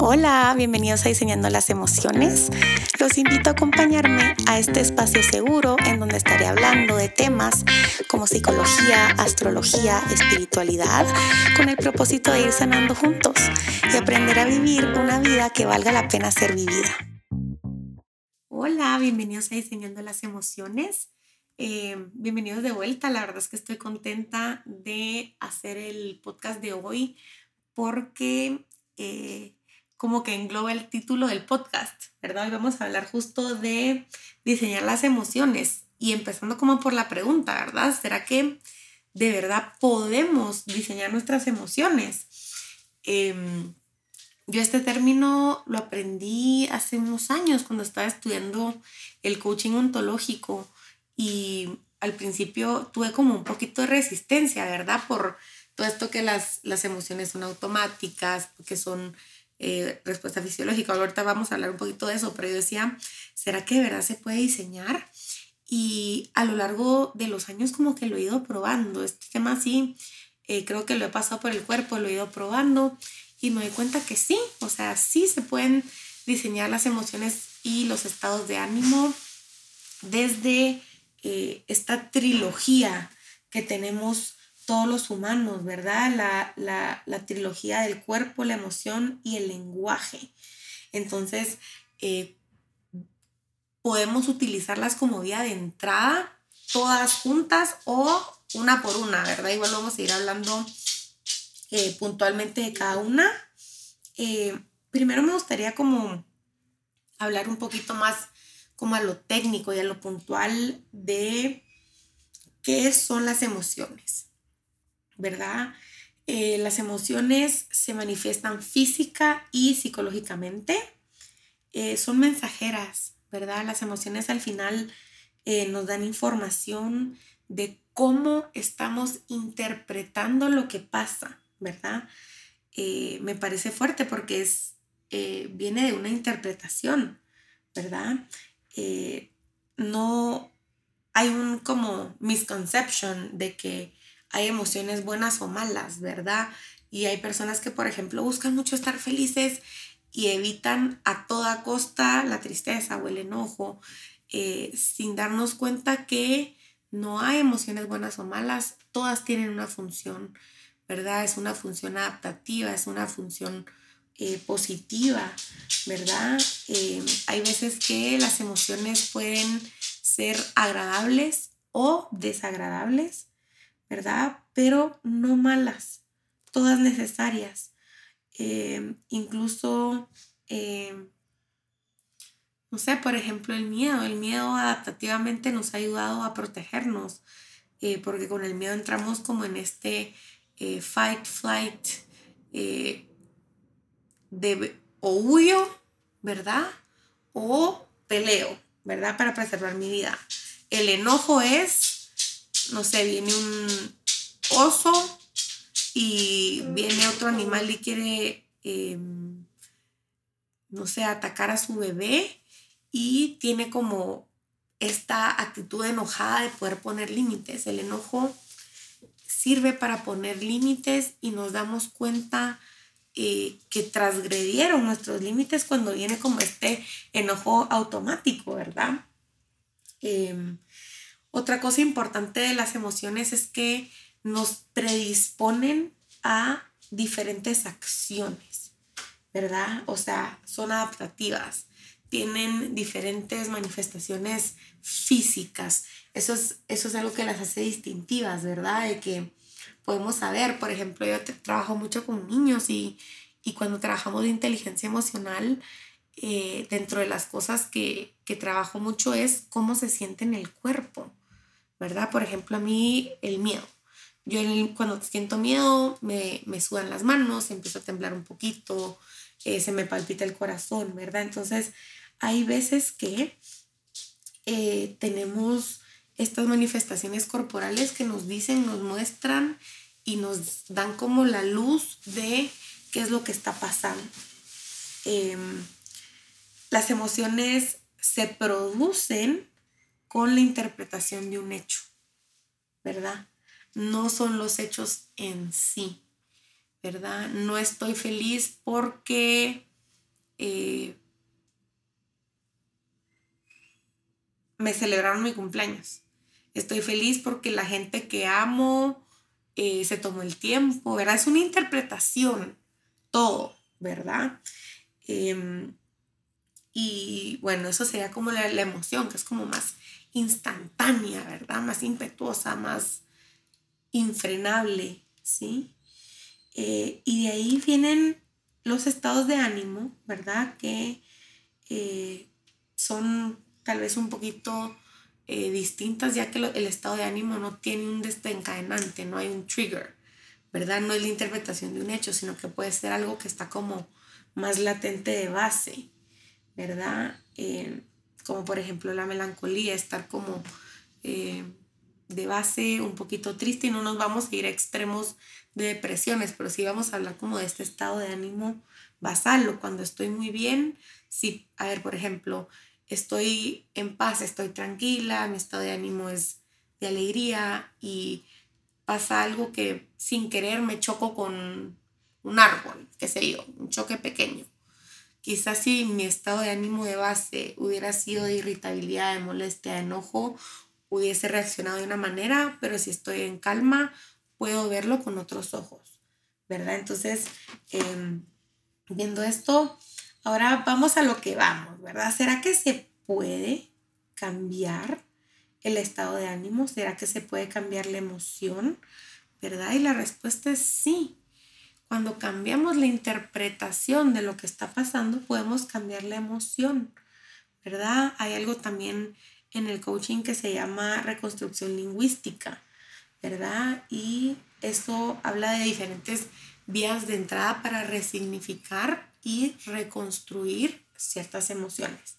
Hola, bienvenidos a Diseñando las Emociones. Los invito a acompañarme a este espacio seguro en donde estaré hablando de temas como psicología, astrología, espiritualidad, con el propósito de ir sanando juntos y aprender a vivir una vida que valga la pena ser vivida. Hola, bienvenidos a Diseñando las Emociones. Eh, bienvenidos de vuelta. La verdad es que estoy contenta de hacer el podcast de hoy porque eh, como que engloba el título del podcast, ¿verdad? Hoy vamos a hablar justo de diseñar las emociones y empezando como por la pregunta, ¿verdad? ¿Será que de verdad podemos diseñar nuestras emociones? Em, yo este término lo aprendí hace unos años cuando estaba estudiando el coaching ontológico y al principio tuve como un poquito de resistencia, ¿verdad? Por todo esto que las, las emociones son automáticas, que son eh, respuesta fisiológica. Ahorita vamos a hablar un poquito de eso, pero yo decía, ¿será que de verdad se puede diseñar? Y a lo largo de los años como que lo he ido probando. Este tema sí, eh, creo que lo he pasado por el cuerpo, lo he ido probando y me doy cuenta que sí, o sea, sí se pueden diseñar las emociones y los estados de ánimo desde eh, esta trilogía que tenemos todos los humanos, ¿verdad? La, trilogía del cuerpo, la emoción y el lenguaje. Entonces, eh, podemos utilizarlas como vía de entrada, todas juntas o una por una, ¿verdad? Igual vamos a ir hablando eh, puntualmente de cada una. Eh, primero me gustaría como hablar un poquito más como a lo técnico y a lo puntual de qué son las emociones. ¿Verdad? Eh, las emociones se manifiestan física y psicológicamente. Eh, son mensajeras, ¿verdad? Las emociones al final eh, nos dan información de cómo estamos interpretando lo que pasa, ¿verdad? me parece fuerte porque es, viene de una interpretación, ¿verdad? no hay un como misconception de que hay emociones buenas o malas, ¿verdad? Y hay personas que, por ejemplo, buscan mucho estar felices y evitan a toda costa la tristeza o el enojo, eh, sin darnos cuenta que no hay emociones buenas o malas, todas tienen una función, ¿verdad? Es una función adaptativa, es una función eh, positiva, ¿verdad? Eh, hay veces que las emociones pueden ser agradables o desagradables, ¿verdad? Pero no malas, todas necesarias. Eh, incluso, eh, no sé, por ejemplo, el miedo. El miedo adaptativamente nos ha ayudado a protegernos, eh, porque con el miedo entramos como en este fight, flight, de o huyo, ¿verdad? O peleo, ¿verdad? Para preservar mi vida. El enojo es no sé, viene un oso y viene otro animal y quiere, em, no sé, atacar a su bebé y tiene como esta actitud enojada de poder poner límites. El enojo sirve para poner límites y nos damos cuenta eh, que transgredieron nuestros límites cuando viene como este enojo automático, ¿verdad? Em, otra cosa importante de las emociones es que nos predisponen a diferentes acciones, ¿verdad? O sea, son adaptativas, tienen diferentes manifestaciones físicas. Eso es, eso es algo que las hace distintivas, ¿verdad? De que podemos saber, por ejemplo, yo trabajo mucho con niños y, cuando trabajamos de inteligencia emocional, eh, dentro de las cosas que, que trabajo mucho es cómo se siente en el cuerpo. ¿verdad? Por ejemplo, a mí el miedo. Yo cuando siento miedo me, me sudan las manos, empiezo a temblar un poquito, eh, se me palpita el corazón, ¿verdad? Entonces, hay veces que eh, tenemos estas manifestaciones corporales que nos dicen, nos muestran y nos dan como la luz de qué es lo que está pasando. Em, las emociones se producen con la interpretación de un hecho, ¿verdad? No son los hechos en sí, ¿verdad? No estoy feliz porque eh, me celebraron mi cumpleaños. Estoy feliz porque la gente que amo eh, se tomó el tiempo, ¿verdad? Es una interpretación, todo, ¿verdad? Em, y bueno, eso sería como la, emoción, que es como más instantánea, ¿verdad? Más impetuosa, más infrenable, ¿sí? Eh, y de ahí vienen los estados de ánimo, ¿verdad? Que eh, son tal vez un poquito eh, distintas, ya que el estado de ánimo no tiene un desencadenante, no hay un trigger, ¿verdad? No es la interpretación de un hecho, sino que puede ser algo que está como más latente de base, ¿verdad? como por ejemplo la melancolía, estar como de base un poquito triste y no nos vamos a ir a extremos de depresiones, pero sí vamos a hablar como de este estado de ánimo basal o cuando estoy muy bien, sí, a ver, por ejemplo, estoy en paz, estoy tranquila, mi estado de ánimo es de alegría y pasa algo que sin querer me choco con un árbol, qué sé yo, un choque pequeño. Quizás si mi estado de ánimo de base hubiera sido de irritabilidad, de molestia, de enojo, hubiese reaccionado de una manera, pero si estoy en calma, puedo verlo con otros ojos, ¿verdad? Entonces, em, viendo esto, ahora vamos a lo que vamos, ¿verdad? ¿Será que se puede cambiar el estado de ánimo? ¿Será que se puede cambiar la emoción? ¿Verdad? Y la respuesta es sí. Cuando cambiamos la interpretación de lo que está pasando, podemos cambiar la emoción, ¿verdad? Hay algo también en el coaching que se llama reconstrucción lingüística, ¿verdad? Y eso habla de diferentes vías de entrada para resignificar y reconstruir ciertas emociones,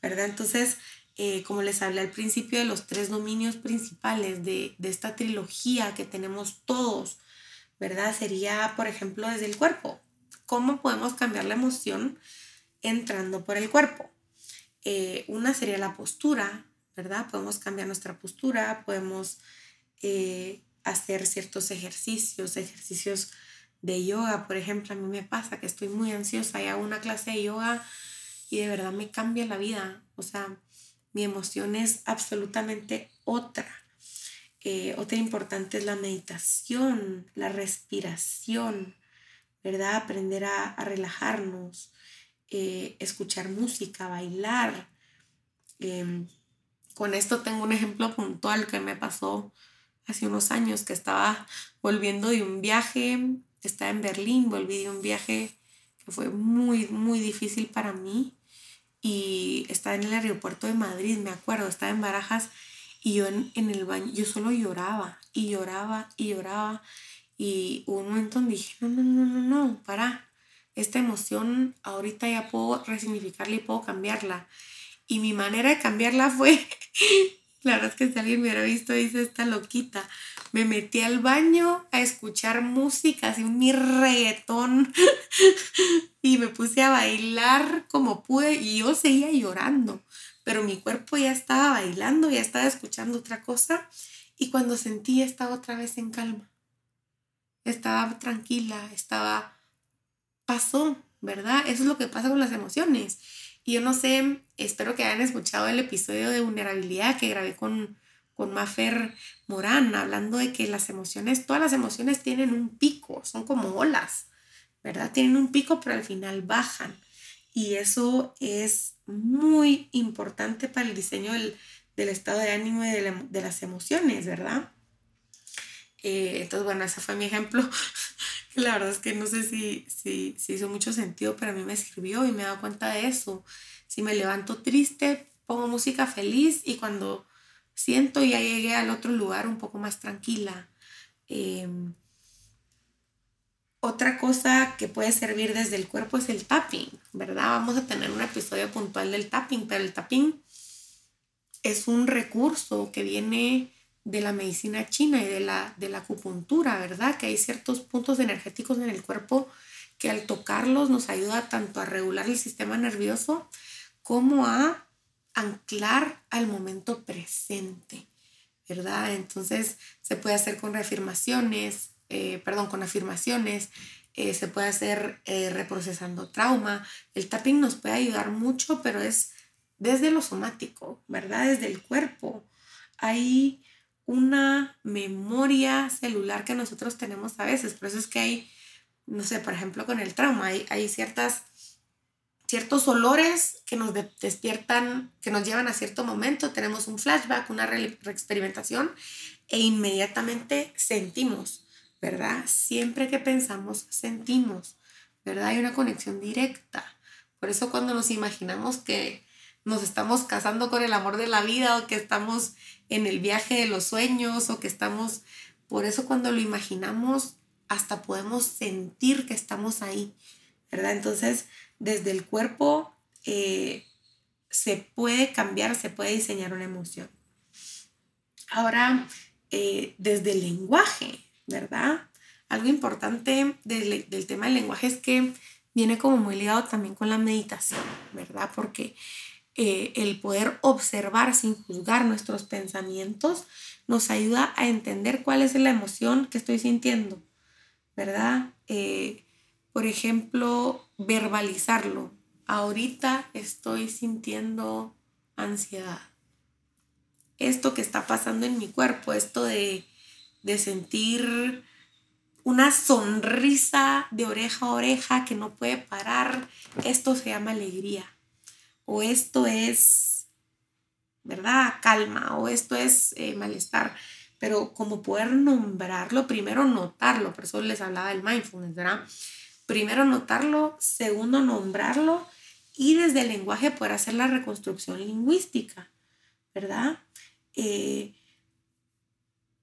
¿verdad? Entonces, eh, como les hablé al principio de los tres dominios principales de, de esta trilogía que tenemos todos, ¿verdad? Sería, por ejemplo, desde el cuerpo. ¿Cómo podemos cambiar la emoción entrando por el cuerpo? Eh, una sería la postura, ¿verdad? Podemos cambiar nuestra postura, podemos eh, hacer ciertos ejercicios, ejercicios de yoga, por ejemplo, a mí me pasa que estoy muy ansiosa y hago una clase de yoga y de verdad me cambia la vida, o sea, mi emoción es absolutamente otra. Eh, otra importante es la meditación, la respiración, ¿verdad? Aprender a, relajarnos, eh, escuchar música, bailar. Em, con esto tengo un ejemplo puntual que me pasó hace unos años, que estaba volviendo de un viaje, estaba en Berlín, volví de un viaje que fue muy, muy difícil para mí y estaba en el aeropuerto de Madrid, me acuerdo, estaba en Barajas y yo en, en el baño, yo solo lloraba y lloraba y lloraba y un momento dije, no, no, no, no, no, para, esta emoción ahorita ya puedo resignificarla y puedo cambiarla. Y mi manera de cambiarla fue, la verdad es que si alguien me hubiera visto, dice esta loquita, me metí al baño a escuchar música, así mi reggaetón, y me puse a bailar como pude, y yo seguía llorando, pero mi cuerpo ya estaba bailando, ya estaba escuchando otra cosa, y cuando sentí estaba otra vez en calma. Estaba tranquila, estaba... pasó, ¿verdad? Eso es lo que pasa con las emociones y yo no sé, espero que hayan escuchado el episodio de vulnerabilidad que grabé con, con Mafer Morán, hablando de que las emociones, todas las emociones tienen un pico, son como olas, ¿verdad? Tienen un pico, pero al final bajan. Y eso es muy importante para el diseño del, estado de ánimo y de, las emociones, ¿verdad? Eh, entonces, bueno, ese fue mi ejemplo la verdad es que no sé si, si, hizo mucho sentido, pero a mí me escribió y me he dado cuenta de eso. Si me levanto triste, pongo música feliz y cuando siento ya llegué al otro lugar un poco más tranquila. Em, otra cosa que puede servir desde el cuerpo es el tapping, ¿verdad? Vamos a tener un episodio puntual del tapping, pero el tapping es un recurso que viene de la medicina china y de la, de la acupuntura, ¿verdad? Que hay ciertos puntos energéticos en el cuerpo que al tocarlos nos ayuda tanto a regular el sistema nervioso como a anclar al momento presente, ¿verdad? Entonces se puede hacer con reafirmaciones, eh, perdón, con afirmaciones, eh, se puede hacer eh, reprocesando trauma. El tapping nos puede ayudar mucho, pero es desde lo somático, ¿verdad? Desde el cuerpo. Hay una memoria celular que nosotros tenemos a veces. Por eso es que hay, no sé, por ejemplo, con el trauma, hay, hay ciertas ciertos olores que nos despiertan, que nos llevan a cierto momento, tenemos un flashback, una reexperimentación e inmediatamente sentimos, ¿verdad? Siempre que pensamos, sentimos, ¿verdad? Hay una conexión directa. Por eso cuando nos imaginamos que nos estamos casando con el amor de la vida o que estamos en el viaje de los sueños o que estamos, por eso cuando lo imaginamos hasta podemos sentir que estamos ahí, ¿verdad? Entonces, desde el cuerpo eh, se puede cambiar, se puede diseñar una emoción. Ahora, eh, desde el lenguaje, ¿verdad? Algo importante del, tema del lenguaje es que viene como muy ligado también con la meditación, ¿verdad? Porque eh, el poder observar sin juzgar nuestros pensamientos nos ayuda a entender cuál es la emoción que estoy sintiendo, ¿verdad? por ejemplo, verbalizarlo. Ahorita estoy sintiendo ansiedad. Esto que está pasando en mi cuerpo, esto de, de sentir una sonrisa de oreja a oreja que no puede parar, esto se llama alegría. O esto es, ¿verdad? Calma. O esto es eh, malestar. Pero como poder nombrarlo, primero notarlo, por eso les hablaba del mindfulness, ¿verdad? primero notarlo, segundo nombrarlo y desde el lenguaje poder hacer la reconstrucción lingüística, ¿verdad? Eh,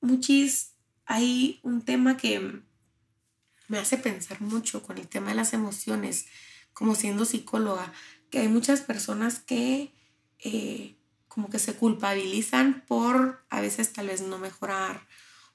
muchis, hay un tema que me hace pensar mucho con el tema de las emociones, como siendo psicóloga, que hay muchas personas que eh, como que se culpabilizan por a veces tal vez no mejorar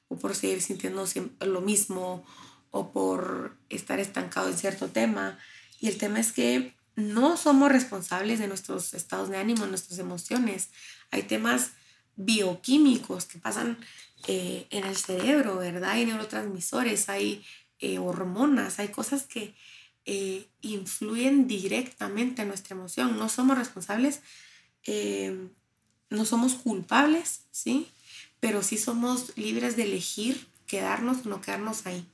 o por seguir sintiendo lo mismo o por estar estancado en cierto tema. Y el tema es que no somos responsables de nuestros estados de ánimo, nuestras emociones. Hay temas bioquímicos que pasan eh, en el cerebro, ¿verdad? Hay neurotransmisores, hay eh, hormonas, hay cosas que eh, influyen directamente en nuestra emoción. No somos responsables, no somos culpables, ¿sí? Pero sí somos libres de elegir quedarnos o no quedarnos ahí.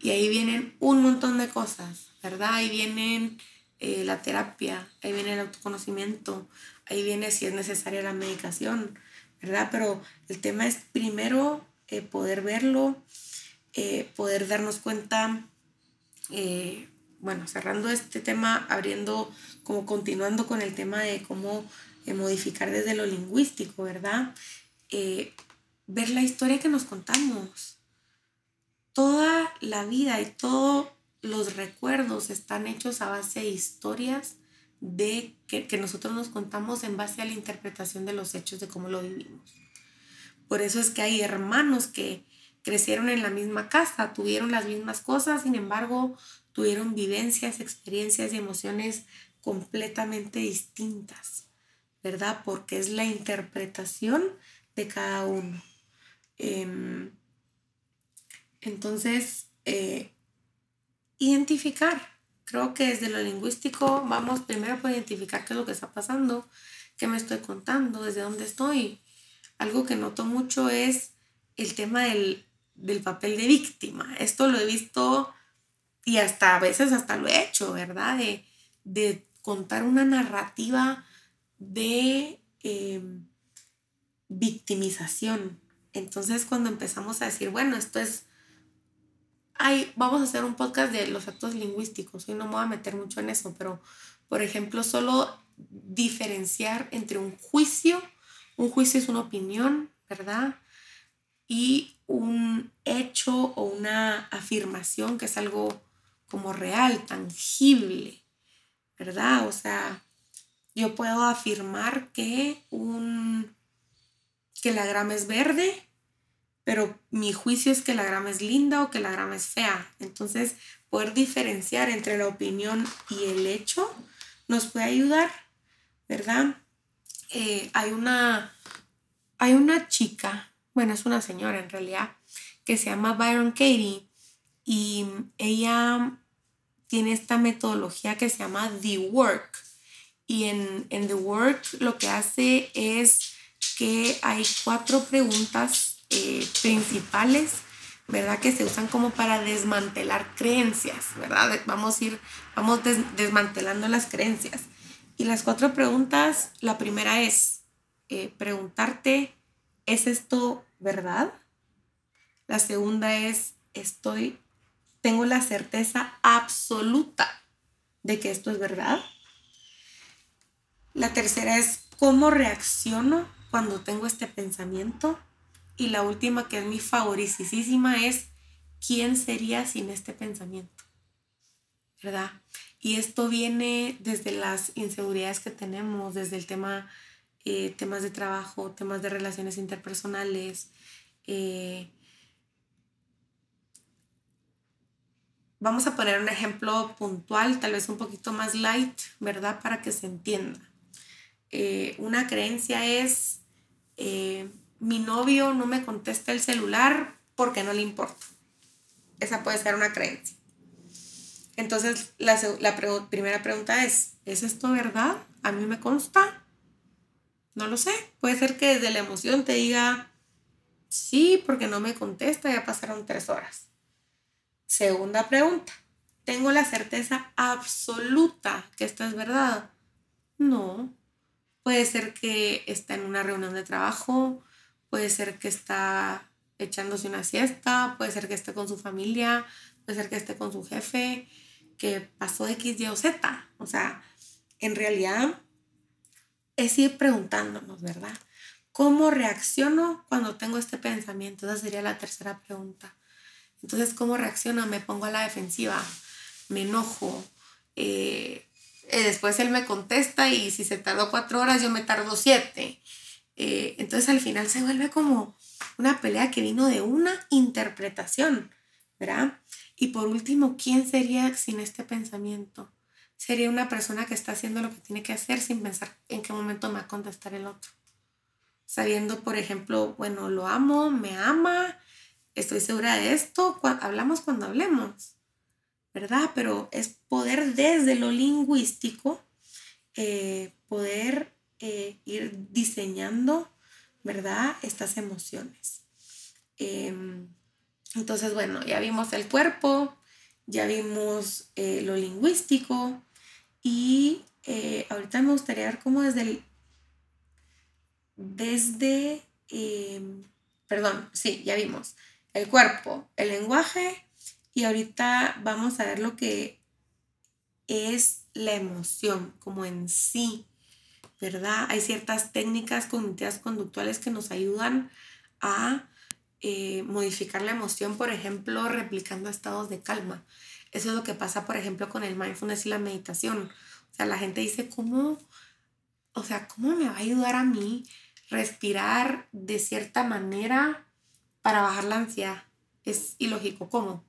Y ahí vienen un montón de cosas, ¿verdad? Ahí vienen la terapia, ahí viene el autoconocimiento, ahí viene si es necesaria la medicación, ¿verdad? Pero el tema es primero eh, poder verlo, eh, poder darnos cuenta, bueno, cerrando este tema, abriendo, como continuando con el tema de cómo modificar desde lo lingüístico, ¿verdad? ver la historia que nos contamos toda la vida y todos los recuerdos están hechos a base de historias de que, nosotros nos contamos en base a la interpretación de los hechos de cómo lo vivimos. Por eso es que hay hermanos que crecieron en la misma casa, tuvieron las mismas cosas, sin embargo, tuvieron vivencias, experiencias y emociones completamente distintas, ¿verdad? Porque es la interpretación de cada uno. Em, entonces, eh, identificar. Creo que desde lo lingüístico vamos primero por identificar qué es lo que está pasando, qué me estoy contando, desde dónde estoy. Algo que noto mucho es el tema del, papel de víctima. Esto lo he visto y hasta a veces hasta lo he hecho, ¿verdad? De, contar una narrativa de em, victimización. Entonces cuando empezamos a decir, bueno, esto es vamos a hacer un podcast de los actos lingüísticos. Hoy no me voy a meter mucho en eso, pero por ejemplo, solo diferenciar entre un juicio, un juicio es una opinión, ¿verdad? Y un hecho o una afirmación que es algo como real, tangible, ¿verdad? O sea, yo puedo afirmar que un que la grama es verde pero mi juicio es que la grama es linda o que la grama es fea. Entonces, poder diferenciar entre la opinión y el hecho nos puede ayudar, ¿verdad? Eh, hay, una, hay una chica, bueno, es una señora en realidad, que se llama Byron Katie, y ella tiene esta metodología que se llama The Work. Y en, en The Work lo que hace es que hay cuatro preguntas eh, principales, ¿verdad? Que se usan como para desmantelar creencias, ¿verdad? Vamos a ir, vamos desmantelando las creencias. Y las cuatro preguntas, la primera es eh, preguntarte, ¿es esto verdad? La segunda es, estoy, tengo la certeza absoluta de que esto es verdad. La tercera es, ¿cómo reacciono cuando tengo este pensamiento? Y la última, que es mi favoritísima, es, ¿quién sería sin este pensamiento? ¿Verdad? Y esto viene desde las inseguridades que tenemos, desde el tema, eh, temas de trabajo, temas de relaciones interpersonales, eh, Vamos a poner un ejemplo puntual, tal vez un poquito más light, ¿verdad? Para que se entienda. Eh, una creencia es, mi novio no me contesta el celular porque no le importa. Esa puede ser una creencia. Entonces, la, primera pregunta es, ¿es esto verdad? ¿A mí me consta? No lo sé. Puede ser que desde la emoción te diga, sí, porque no me contesta, ya pasaron tres horas. Segunda pregunta. ¿Tengo la certeza absoluta que esto es verdad? No. Puede ser que está en una reunión de trabajo, puede ser que está echándose una siesta, puede ser que esté con su familia, puede ser que esté con su jefe, que pasó X, Y o Z. O sea, en realidad es ir preguntándonos, ¿verdad? ¿Cómo reacciono cuando tengo este pensamiento? Esa sería la tercera pregunta. Entonces, ¿cómo reacciono? Me pongo a la defensiva, me enojo. Eh, eh, después él me contesta y si se tardó cuatro horas, yo me tardo siete. Eh, entonces al final se vuelve como una pelea que vino de una interpretación, ¿verdad? Y por último, ¿quién sería sin este pensamiento? Sería una persona que está haciendo lo que tiene que hacer sin pensar en qué momento me va a contestar el otro. Sabiendo, por ejemplo, bueno, lo amo, me ama, estoy segura de esto, hablamos cuando hablemos, ¿verdad? Pero es poder desde lo lingüístico, eh, poder eh, ir diseñando, ¿verdad? Estas emociones. Em, entonces, bueno, ya vimos el cuerpo, ya vimos eh, lo lingüístico y ahorita me gustaría ver cómo desde el, desde, em, perdón, sí, ya vimos el cuerpo, el lenguaje y ahorita vamos a ver lo que es la emoción como en sí, ¿verdad? Hay ciertas técnicas cognitivas conductuales que nos ayudan a eh, modificar la emoción, por ejemplo, replicando estados de calma. Eso es lo que pasa, por ejemplo, con el mindfulness y la meditación. O sea, la gente dice, ¿cómo? O sea, ¿cómo me va a ayudar a mí respirar de cierta manera para bajar la ansiedad. Es ilógico, ¿cómo?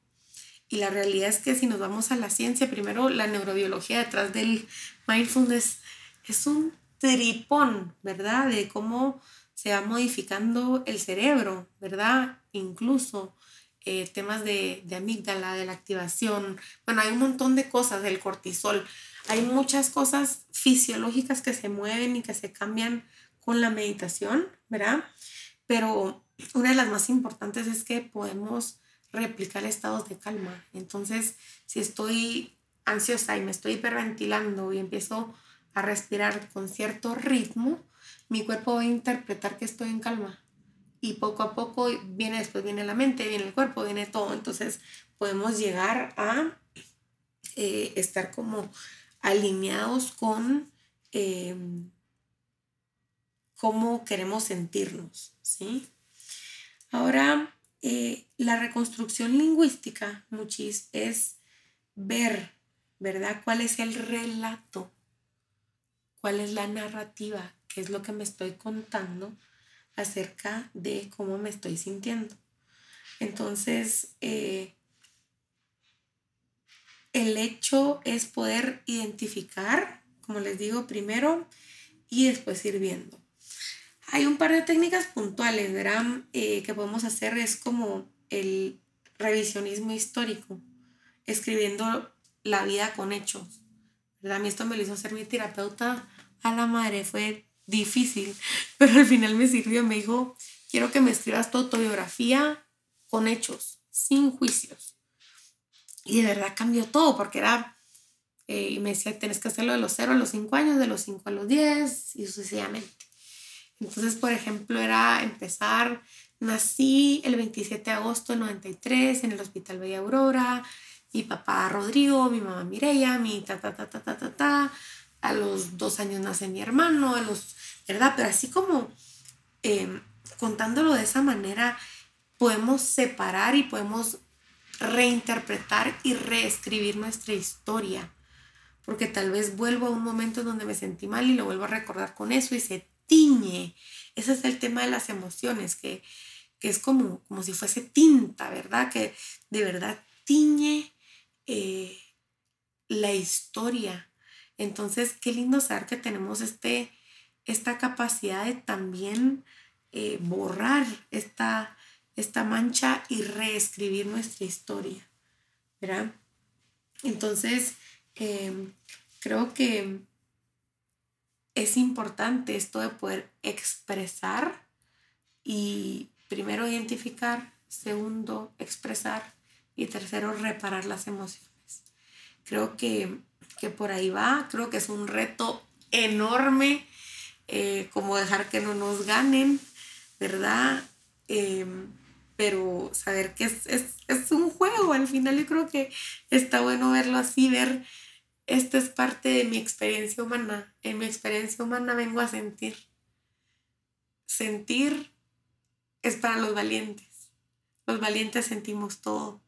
Y la realidad es que si nos vamos a la ciencia, primero la neurobiología detrás del mindfulness es un tripón, ¿verdad? De cómo se va modificando el cerebro, ¿verdad? Incluso eh, temas de, de amígdala, de la activación. Bueno, hay un montón de cosas del cortisol. Hay muchas cosas fisiológicas que se mueven y que se cambian con la meditación, ¿verdad? Pero una de las más importantes es que podemos replicar estados de calma. Entonces, si estoy ansiosa y me estoy hiperventilando y empiezo a respirar con cierto ritmo, mi cuerpo va a interpretar que estoy en calma. Y poco a poco viene después, viene la mente, viene el cuerpo, viene todo. Entonces podemos llegar a eh, estar como alineados con em, cómo queremos sentirnos, ¿sí? Ahora, eh, la reconstrucción lingüística, muchis, es ver, ¿verdad? ¿Cuál es el relato? ¿Cuál es la narrativa? ¿Qué es lo que me estoy contando acerca de cómo me estoy sintiendo? Entonces, eh, el hecho es poder identificar, como les digo, primero y después ir viendo. Hay un par de técnicas puntuales, ¿verdad? Eh, que podemos hacer es como el revisionismo histórico, escribiendo la vida con hechos. A mí esto me lo hizo ser mi terapeuta a la madre, fue difícil, pero al final me sirvió, me dijo, quiero que me escribas tu autobiografía con hechos, sin juicios. Y de verdad cambió todo, porque era, eh, y me decía, tienes que hacerlo de los 0 a los 5 años, de los 5 a los 10 y sucesivamente. Entonces, por ejemplo, era empezar, nací el 27 de agosto del 93 en el Hospital Bella Aurora, mi papá Rodrigo, mi mamá Mireya, mi ta, ta, ta, ta, ta, ta, ta. A los dos años nace mi hermano, a los, ¿verdad? Pero así como em, contándolo de esa manera, podemos separar y podemos reinterpretar y reescribir nuestra historia. Porque tal vez vuelvo a un momento en donde me sentí mal y lo vuelvo a recordar con eso y se tiñe. Ese es el tema de las emociones, que, que es como, como si fuese tinta, ¿verdad? Que de verdad tiñe eh, la historia. Entonces, qué lindo saber que tenemos este, esta capacidad de también eh, borrar esta, esta mancha y reescribir nuestra historia. ¿Verdad? Entonces, em, creo que es importante esto de poder expresar y primero identificar, segundo expresar y tercero, reparar las emociones. Creo que, por ahí va, creo que es un reto enorme, eh, como dejar que no nos ganen, ¿verdad? Em, pero saber que es, es, un juego, al final yo creo que está bueno verlo así, ver, esto es parte de mi experiencia humana, en mi experiencia humana vengo a sentir. Sentir es para los valientes, los valientes sentimos todo.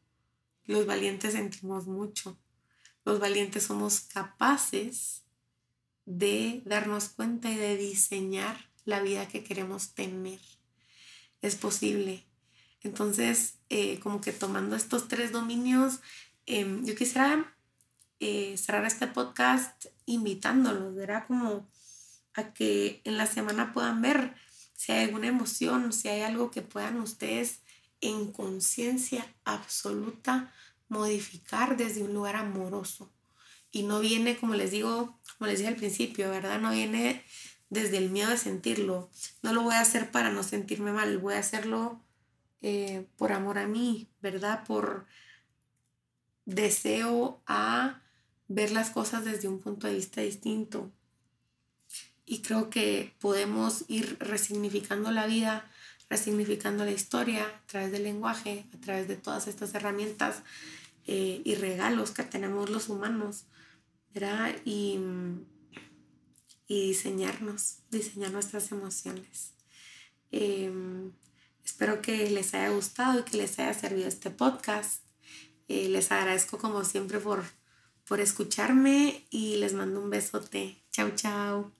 Los valientes sentimos mucho. Los valientes somos capaces de darnos cuenta y de diseñar la vida que queremos tener. Es posible. Entonces, eh, como que tomando estos tres dominios, em, yo quisiera eh, cerrar este podcast invitándolos, ¿verdad? Como a que en la semana puedan ver si hay alguna emoción, si hay algo que puedan ustedes en conciencia absoluta modificar desde un lugar amoroso. Y no viene, como les digo, como les dije al principio, ¿verdad? No viene desde el miedo de sentirlo. No lo voy a hacer para no sentirme mal, voy a hacerlo eh, por amor a mí, ¿verdad? Por deseo a ver las cosas desde un punto de vista distinto. Y creo que podemos ir resignificando la vida resignificando la historia a través del lenguaje, a través de todas estas herramientas eh, y regalos que tenemos los humanos. Y, y diseñarnos, diseñar nuestras emociones. Em, espero que les haya gustado y que les haya servido este podcast. Eh, les agradezco como siempre por, por escucharme y les mando un besote. Chao, chao.